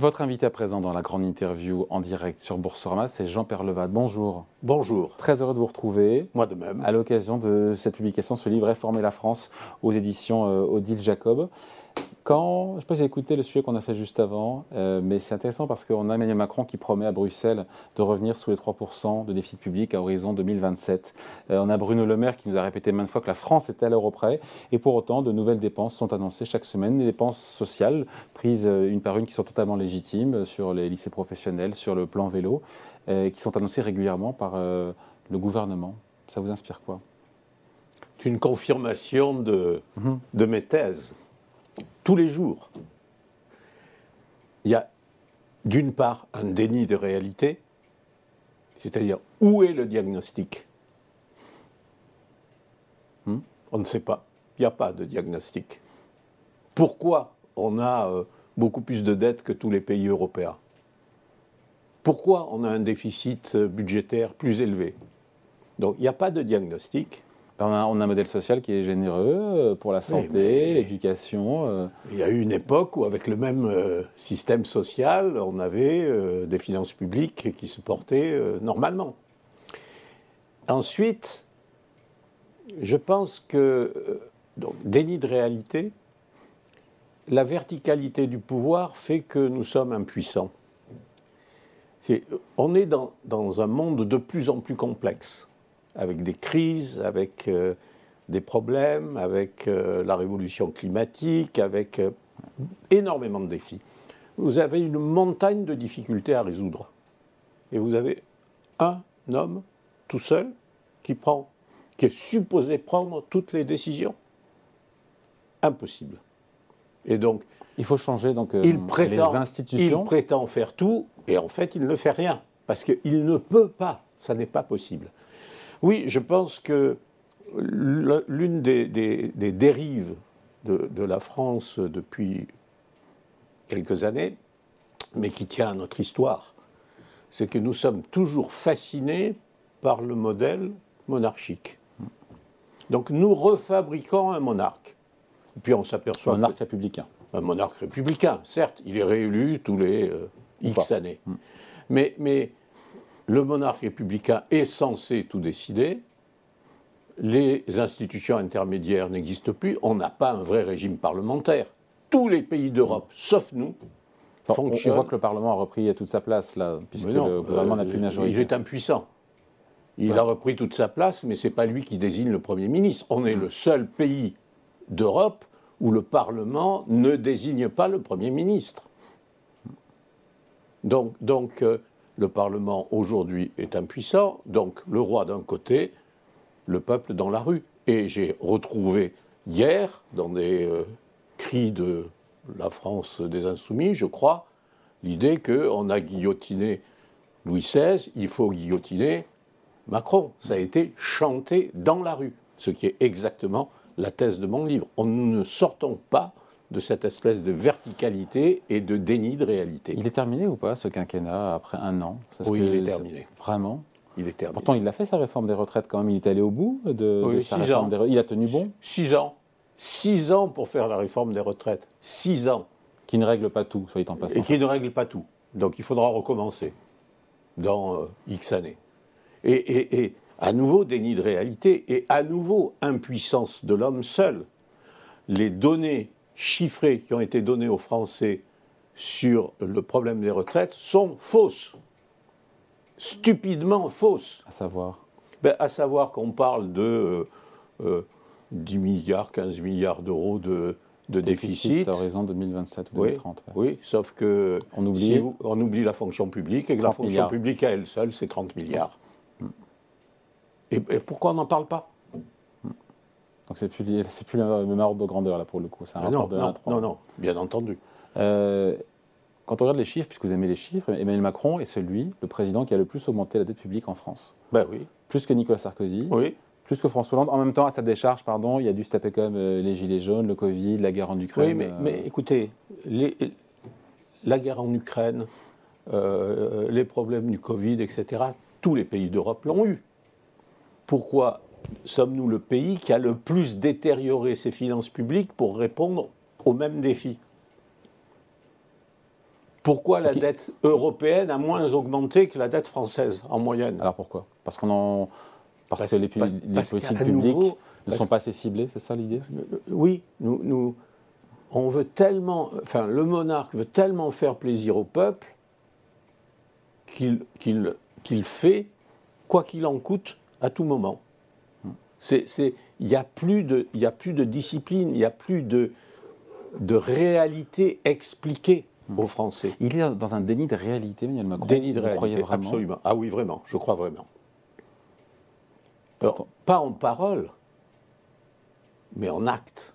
Votre invité à présent dans la grande interview en direct sur Boursorama, c'est Jean Perlevade. Bonjour. Bonjour. Très heureux de vous retrouver. Moi de même. À l'occasion de cette publication, ce livre Réformer la France aux éditions euh, Odile Jacob. Quand, je ne sais pas si vous avez écouté le sujet qu'on a fait juste avant, euh, mais c'est intéressant parce qu'on a Emmanuel Macron qui promet à Bruxelles de revenir sous les 3% de déficit public à horizon 2027. Euh, on a Bruno Le Maire qui nous a répété maintes fois que la France était à l'euro près, et pour autant, de nouvelles dépenses sont annoncées chaque semaine, des dépenses sociales prises euh, une par une qui sont totalement légitimes sur les lycées professionnels, sur le plan vélo, qui sont annoncées régulièrement par le gouvernement. Ça vous inspire quoi? C'est une confirmation de, mhm. de mes thèses tous les jours. Il y a d'une part un déni de réalité, c'est-à-dire où est le diagnostic? Hmm? On ne sait pas. Il n'y a pas de diagnostic. Pourquoi on a euh, beaucoup plus de dettes que tous les pays européens? Pourquoi on a un déficit euh, budgétaire plus élevé? Donc il n'y a pas de diagnostic. On a, un modèle social qui est généreux euh, pour la santé, l'éducation. Euh. Il y a eu une époque où, avec le même euh, système social, on avait des finances publiques qui se portaient normalement. Ensuite, je pense que, donc, déni de réalité, la verticalité du pouvoir fait que nous sommes impuissants. on est dans, dans un monde de plus en plus complexe avec des crises, avec euh, des problèmes, avec euh, la révolution climatique, avec euh, énormément de défis. Vous avez une montagne de difficultés à résoudre. Et vous avez un homme tout seul qui prend, qui est supposé prendre toutes les décisions. Impossible. Et donc, il faut changer donc il prétend, les institutions. Il prétend faire tout et en fait il ne fait rien parce qu'il ne peut pas. Ça n'est pas possible. Oui, je pense que l'une des, dérives de, la France depuis quelques années, mais qui tient à notre histoire, c'est que nous sommes toujours fascinés par le modèle monarchique. Donc nous refabriquons un monarque. Et puis on s'aperçoit. Un monarque républicain. Un monarque républicain, certes, il est réélu tous les euh, X années. Hmm. Mais, mais le monarque républicain est censé tout décider, les institutions intermédiaires n'existent plus, on n'a pas un vrai régime parlementaire. Tous les pays d'Europe, sauf nous, fonctionnent. On voit que le Parlement a repris toute sa place, là, puisque le gouvernement n'a plus de majorité. Il est impuissant. Il a repris toute sa place, mais ce n'est pas lui qui désigne le Premier ministre. On est le seul pays d'Europe où le Parlement ne désigne pas le Premier ministre. Donc, donc euh, le Parlement aujourd'hui est impuissant, donc le roi d'un côté, le peuple dans la rue. Et j'ai retrouvé hier, dans des euh, cris de la France des Insoumis, je crois, l'idée qu'on a guillotiné Louis XVI, il faut guillotiner Macron. Ça a été chanté dans la rue, ce qui est exactement la thèse de mon livre. On ne sortons pas de cette espèce de verticalité et de déni de réalité. Il est terminé ou pas ce quinquennat après un an? Oui, il est terminé. Vraiment? Il est terminé. Pourtant, il a fait sa réforme des retraites quand même. Il est allé au bout de, oui, sa réforme des retraites. Il a tenu bon? Six ans. Six ans pour faire la réforme des retraites. Six ans. Qui ne règle pas tout, soyez en passant. Et qui ne règle pas tout. Donc il faudra recommencer dans euh, X années. Et, et, et à nouveau déni de réalité et à nouveau impuissance de l'homme seul. Les données chiffrées qui ont été données aux Français sur le problème des retraites sont fausses. Stupidement fausses. À savoir ben, À savoir qu'on parle de 10 euh, euh, milliards, 15 milliards d'euros de, de déficit. déficit. à horizon 2027 ou 2030. Oui, sauf que on oublie, on oublie la fonction publique et que la fonction publique à elle seule, c'est 30 milliards. Hmm. Et, pourquoi on n'en parle pas? Donc c'est plus, c'est plus le même ordre de grandeur là pour le coup. C'est un ah non, de non, non, non, bien entendu. Euh, quand on regarde les chiffres, puisque vous aimez les chiffres, Emmanuel Macron est celui, le président qui a le plus augmenté la dette publique en France. Ben oui. Plus que Nicolas Sarkozy. Oui. Plus que François Hollande. En même temps, à sa décharge, pardon, il y a dû se taper comme euh, les gilets jaunes, le Covid, la guerre en Ukraine. Oui, mais, mais écoutez, les, la guerre en Ukraine, euh, les problèmes du Covid, etc., tous les pays d'Europe l'ont eu. Pourquoi sommes-nous le pays qui a le plus détérioré ses finances publiques pour répondre aux mêmes défis Pourquoi la dette européenne a moins augmenté que la dette française en moyenne? Alors pourquoi? Parce qu'on en parce, que les, politiques publiques ne sont pas assez ciblées, c'est ça l'idée? Oui, nous, nous, on veut tellement, enfin, le monarque veut tellement faire plaisir au peuple qu'il qu'il fait quoi qu'il en coûte à tout moment. Il n'y a, plus de, a plus de discipline, il n'y a plus de, de réalité expliquée aux Français. Il est dans un déni de réalité, Emmanuel Macron. Déni de réalité, absolument. Ah oui, vraiment, je crois vraiment. pas en parole, mais en acte.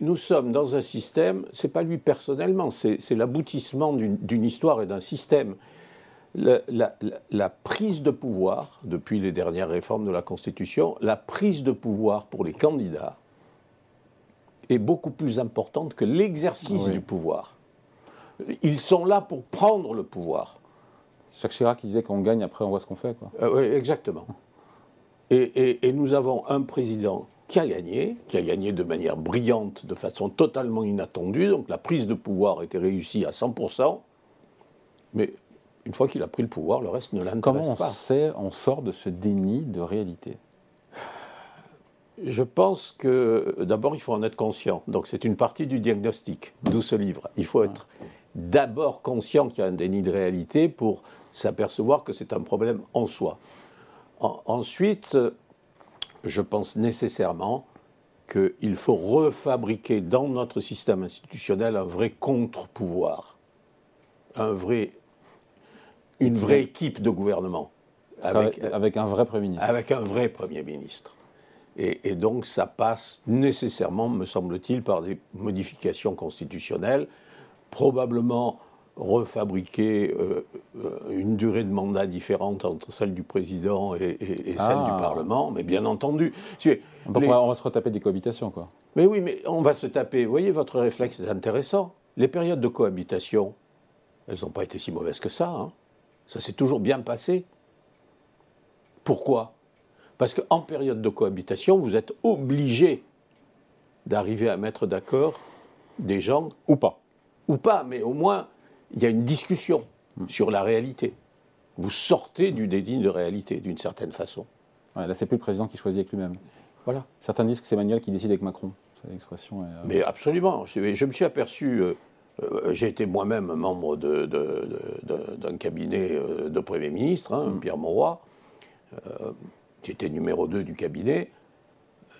Nous sommes dans un système, c'est pas lui personnellement, c'est l'aboutissement d'une histoire et d'un système. La, la, prise de pouvoir, depuis les dernières réformes de la Constitution, la prise de pouvoir pour les candidats est beaucoup plus importante que l'exercice du pouvoir. Ils sont là pour prendre le pouvoir. Jacques Chirac disait qu'on gagne, après on voit ce qu'on fait. Quoi. Euh, oui, exactement. Et, et, nous avons un président qui a gagné, qui a gagné de manière brillante, de façon totalement inattendue. Donc la prise de pouvoir était réussie à 100%. Mais une fois qu'il a pris le pouvoir, le reste ne l'intéresse pas. Comment on sait, on sort de ce déni de réalité? Je pense que d'abord, il faut en être conscient. Donc, c'est une partie du diagnostic, d'où ce livre. Il faut être d'abord conscient qu'il y a un déni de réalité pour s'apercevoir que c'est un problème en soi. ensuite, je pense nécessairement qu'il faut refabriquer dans notre système institutionnel un vrai contre-pouvoir, un vrai, une vraie équipe de gouvernement. Avec, avec, un vrai Premier ministre. Avec un vrai Premier ministre. Et, et donc ça passe nécessairement, me semble-t-il, par des modifications constitutionnelles, probablement refabriquer euh, euh, une durée de mandat différente entre celle du président et, celle du ah. Parlement, mais bien entendu. Donc on va se retaper des cohabitations, quoi. Mais oui, mais on va se taper. Vous voyez, votre réflexe est intéressant. Les périodes de cohabitation, elles n'ont pas été si mauvaises que ça. Hein. Ça s'est toujours bien passé. Pourquoi? Parce qu'en période de cohabitation, vous êtes obligé d'arriver à mettre d'accord des gens. Ou pas. Ou pas, mais au moins il y a une discussion sur la réalité. Vous sortez du dédigne de réalité, d'une certaine façon. Ouais, là, c'est plus le président qui choisit avec lui-même. Voilà. Certains disent que c'est Emmanuel qui décide avec Macron. C'est l'expression. Euh, Mais absolument. Je, me suis aperçu. Euh, j'ai été moi-même membre d'un cabinet de Premier ministre, hein, mm. Pierre Mauroy, qui était numéro 2 du cabinet.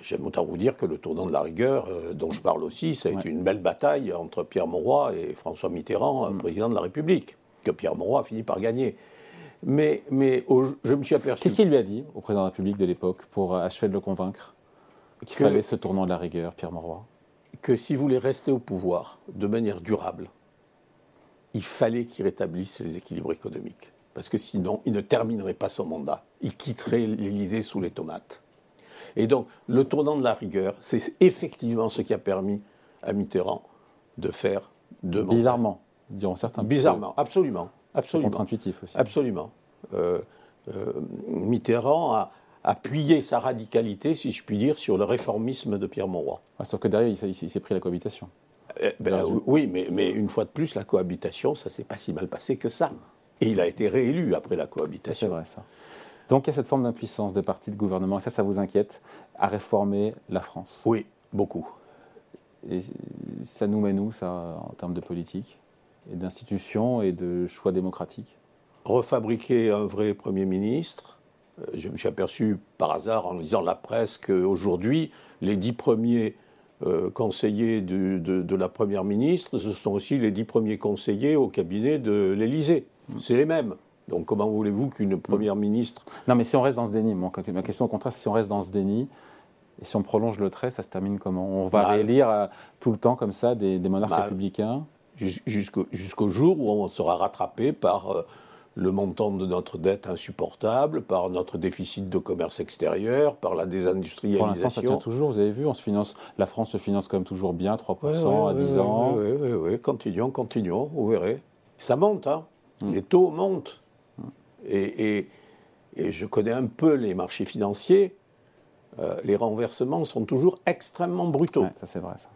J'aime autant vous dire que le tournant de la rigueur, euh, dont je parle aussi, ça a été une belle bataille entre Pierre Mauroy et François Mitterrand, mm. président de la République, que Pierre Mauroy a fini par gagner. Mais, mais je me suis aperçu. Qu'est-ce qu'il lui a dit au président de la République de l'époque pour achever de le convaincre qu'il fallait ce tournant de la rigueur, Pierre Mauroy? Que s'il voulait rester au pouvoir de manière durable, il fallait qu'il rétablisse les équilibres économiques. Parce que sinon, il ne terminerait pas son mandat. Il quitterait l'Élysée sous les tomates. Et donc, le tournant de la rigueur, c'est effectivement ce qui a permis à Mitterrand de faire deux Bizarrement, diront certains. Bizarrement, absolument. absolument. Contre-intuitif aussi. Absolument. Euh, euh, Mitterrand a appuyé sa radicalité, si je puis dire, sur le réformisme de Pierre Mauroy. sauf que derrière, il, s'est pris la cohabitation. Eh, ben, oui, mais, mais, une fois de plus, la cohabitation, ça s'est pas si mal passé que ça. Et il a été réélu après la cohabitation. C'est vrai, ça. Donc il y a cette forme d'impuissance des partis de gouvernement, et ça, ça vous inquiète, à réformer la France? Oui, beaucoup. Et ça nous mène où, ça, en termes de politique, et d'institutions et de choix démocratiques? Refabriquer un vrai Premier ministre. Euh, je me suis aperçu par hasard en lisant la presse qu'aujourd'hui, les dix premiers euh, conseillers de, de, la Première ministre, ce sont aussi les dix premiers conseillers au cabinet de l'Élysée. C'est les mêmes. Donc comment voulez-vous qu'une première ministre... Non mais si on reste dans ce déni, ma question au contraire, si on reste dans ce déni, et si on prolonge le trait, ça se termine comment? On va bah, réélire euh, tout le temps comme ça des, monarques bah, républicains? Jusqu'au jour où on sera rattrapé par euh, le montant de notre dette insupportable, par notre déficit de commerce extérieur, par la désindustrialisation. Pour l'instant, ça tient toujours, vous avez vu, on se finance, la France se finance quand même toujours bien, 3% à 10 ans. Oui, oui, oui, continuons, continuons, vous verrez. Ça monte, hein. Hmm. les taux montent. Et, je connais un peu les marchés financiers. Euh, les renversements sont toujours extrêmement brutaux. ça c'est vrai ça.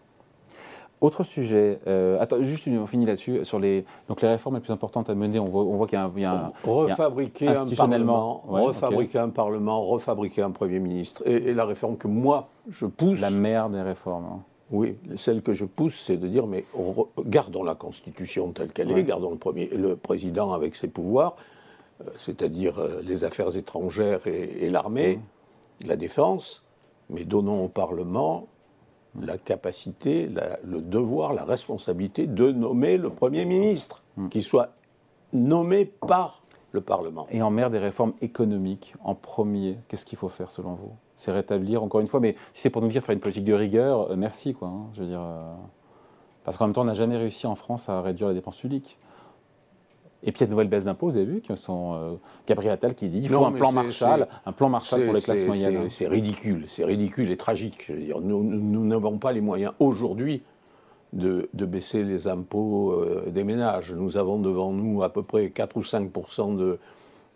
Autre sujet, euh, attends, juste une, on finit là-dessus, sur les, donc les réformes les plus importantes à mener, on voit, on voit qu'il y a un... il y a un- refabriquer un institutionnellement, parlement, ouais, refabriquer un parlement, refabriquer un premier ministre. Et, et la réforme que moi je pousse, la mère des réformes. hein. oui, celle que je pousse, c'est de dire mais re- gardons la Constitution telle qu'elle Ouais. est, gardons le premier, le président avec ses pouvoirs, euh, c'est-à-dire euh, les affaires étrangères et, et l'armée, la défense, mais donnons au Parlement la capacité, la- le devoir, la responsabilité de nommer le Premier ministre, qui soit nommé par le Parlement. Et en mer des réformes économiques, en premier, qu'est-ce qu'il faut faire selon vous? C'est rétablir, encore une fois, mais si c'est pour nous dire faire une politique de rigueur, euh, merci, quoi. hein, je veux dire, euh, parce qu'en même temps, on n'a jamais réussi en France à réduire la dépense publique. Et puis il y a de nouvelles baisses d'impôts, vous avez vu, qui sont euh, Gabriel Attal qui dit il faut Non, un plan Marshall, un plan Marshall pour les classes moyennes. c'est- ridicule, c'est ridicule et tragique. Je veux dire, nous n'avons pas les moyens aujourd'hui de, de baisser les impôts euh, des ménages. Nous avons devant nous à peu près 4 ou 5 de,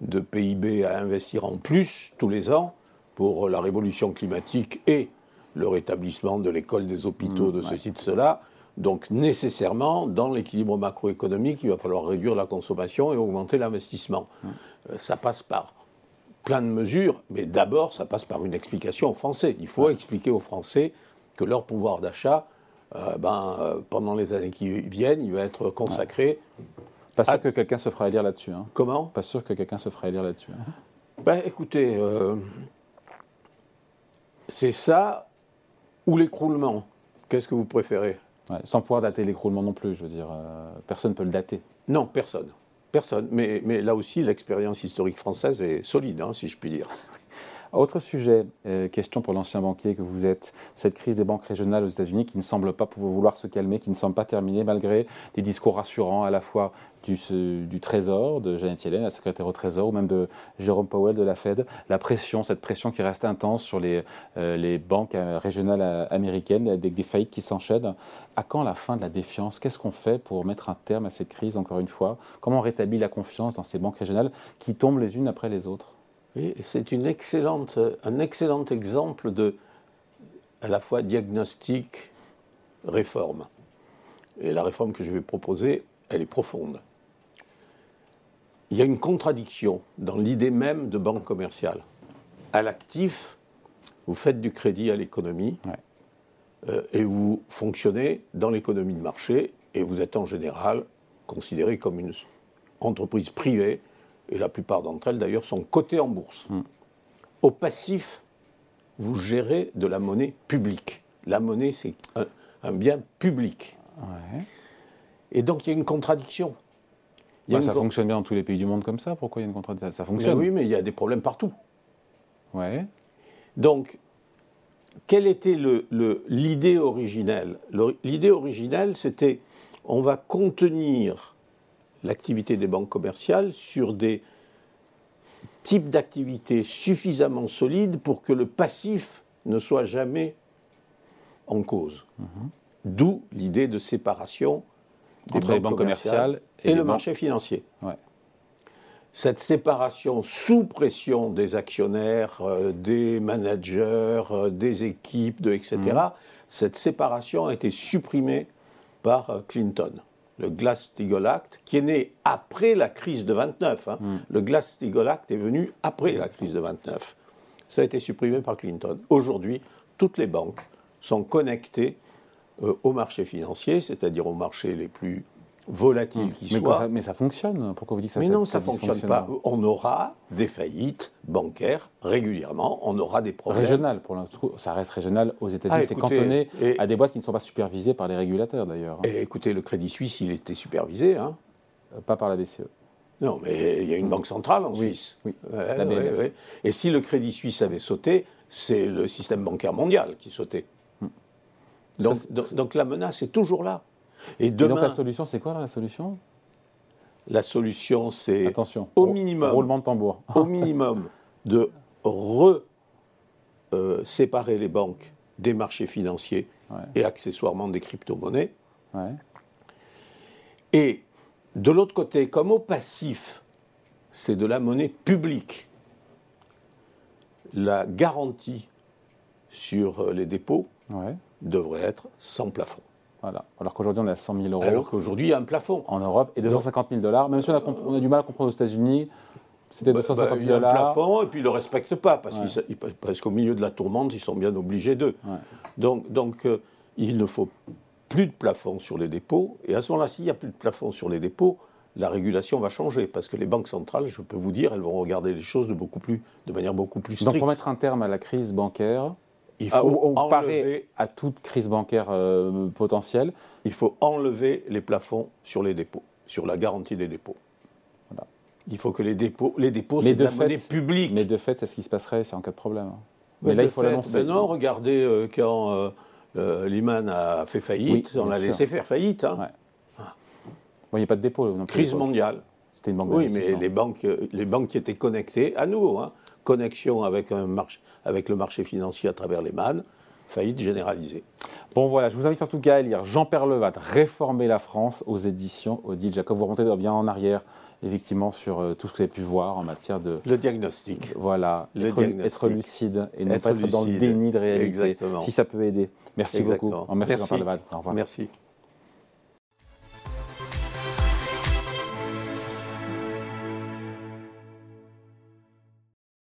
de PIB à investir en plus tous les ans pour la révolution climatique et le rétablissement de l'école, des hôpitaux, de ceci, de cela. Donc nécessairement, dans l'équilibre macroéconomique, il va falloir réduire la consommation et augmenter l'investissement. Euh, ça passe par plein de mesures, mais d'abord, ça passe par une explication aux Français. Il faut expliquer aux Français que leur pouvoir d'achat, euh, ben, euh, pendant les années qui viennent, il va être consacré. Pas sûr que quelqu'un se fera élire là-dessus. hein. Comment? Pas sûr que quelqu'un se fera élire là-dessus. hein. Ben, écoutez, euh, c'est ça ou l'écroulement. Qu'est-ce que vous préférez? Sans pouvoir dater l'écroulement non plus, je veux dire, euh, personne ne peut le dater. Non, personne. Personne. Mais, mais là aussi, l'expérience historique française est solide, hein, si je puis dire. Autre sujet, euh, question pour l'ancien banquier que vous êtes, cette crise des banques régionales aux États-Unis qui ne semble pas pouvoir vouloir se calmer, qui ne semble pas terminée malgré des discours rassurants à la fois du, Trésor, de Janet Yellen, la secrétaire au Trésor, ou même de Jérôme Powell de la Fed. La pression, cette pression qui reste intense sur les, euh, banques euh, régionales américaines, avec des faillites qui s'enchaînent. À quand la fin de la défiance? Qu'est-ce qu'on fait pour mettre un terme à cette crise, encore une fois? Comment on rétablit la confiance dans ces banques régionales qui tombent les unes après les autres? C'est excellente, un excellent exemple de, à la fois diagnostic, réforme. Et la réforme que je vais proposer, elle est profonde. Il y a une contradiction dans l'idée même de banque commerciale. À l'actif, vous faites du crédit à l'économie Ouais. euh, et vous fonctionnez dans l'économie de marché et vous êtes en général considéré comme une entreprise privée et la plupart d'entre elles d'ailleurs sont cotées en bourse. Au passif, vous gérez de la monnaie publique. La monnaie, c'est un, un bien public. Ouais. Et donc il y a une contradiction. Il y a Ouais, une ça con- fonctionne bien dans tous les pays du monde comme ça. Pourquoi il y a une contradiction? Ça Mais fonctionne. oui, mais il y a des problèmes partout. Ouais. Donc, quelle était le- le- l'idée originelle? Le- L'idée originelle, c'était on va contenir l'activité des banques commerciales sur des types d'activités suffisamment solides pour que le passif ne soit jamais en cause. D'où l'idée de séparation des Entre les banques commerciales et le banques- marché financier Ouais. cette séparation sous pression des actionnaires, euh, des managers, euh, des équipes, de, etc., cette séparation a été supprimée par euh, Clinton. Le Glass-Steagall Act, qui est né après la crise de 29. hein. Le Glass-Steagall Act est venu après la crise de 29. Ça a été supprimé par Clinton. Aujourd'hui, toutes les banques sont connectées euh, au marché financier, c'est-à-dire aux marchés les plus volatiles qui Mais, ça, mais ça fonctionne. Pourquoi vous dites ça Mais non, ça ne fonctionne pas. On aura des faillites bancaires régulièrement, on aura des problèmes. Régional, pour l'instant, ça reste régional aux États-Unis. Ah, c'est cantonné et- à des boîtes qui ne sont pas supervisées par les régulateurs d'ailleurs, hein. Et écoutez, le Crédit Suisse, il était supervisé. Hein. Euh, pas par la BCE. non, mais il y a une banque centrale en Oui, Suisse. oui, Ouais, la ouais, BNS. ouais. Et si le Crédit Suisse avait sauté, c'est le système bancaire mondial qui sautait. Donc, donc, donc la menace est toujours là. Et Et donc demain, la solution, c'est quoi la solution? La solution, c'est Attention. au minimum. Roulement de tambour. au minimum de re-séparer les banques des marchés financiers Ouais. et accessoirement des crypto-monnaies. Ouais. Et de l'autre côté, comme au passif, c'est de la monnaie publique, la garantie sur euh, les dépôts Ouais. devrait être sans plafond. Voilà. Alors qu'aujourd'hui, on est à 100 000 euros. Alors qu'aujourd'hui, il y a un plafond. En Europe, et 250 000 dollars. Même si on a, on a, du mal à comprendre aux États-Unis, c'était bah, 250 000 bah, Il y a un dollars. plafond et puis ils ne le respectent pas parce qu'au milieu de la tourmente, ils sont bien obligés d'eux. Ouais. Donc, donc euh, il ne faut plus de plafond sur les dépôts. Et à ce moment-là, s'il n'y a plus de plafond sur les dépôts, la régulation va changer parce que les banques centrales, je peux vous dire, elles vont regarder les choses de, beaucoup plus, de manière beaucoup plus Donc, stricte. pour mettre un terme à la crise bancaire, il faut, enlever, à toute crise bancaire euh, potentielle, il faut enlever les plafonds sur les dépôts, sur la garantie des dépôts. Voilà. Il faut que les dépôts, les dépôts, Mais de fait- monnaie publique. mais de fait, c'est ce qui se passerait, c'est en cas de problème. hein. Mais, Mais là, il faut l'annoncer. ben non, regardez euh, quand euh, Lehman a fait faillite, Oui, on l'a laissé faire faillite. hein. Ouais. Bon, il n'y a pas de dépôt. non plus, Crise mondiale. C'était une banque Oui, mais les banques, les banques qui étaient connectées, à nouveau, hein, connexion avec, un marché, avec le marché financier à travers les MAN, faillite généralisée. Bon voilà, je vous invite en tout cas à lire Jean Perlevat, Réformer la France aux éditions Odile Jacob. Vous remontez bien en arrière, effectivement, sur euh, tout ce que vous avez pu voir en matière de... Le diagnostic. Voilà, Le être, diagnostic. être lucide et ne Être pas être dans le déni de réalité. Exactement. Si ça peut aider. Merci Exactement. beaucoup. Merci, Jean Merci. Perlevat. Au revoir. Merci.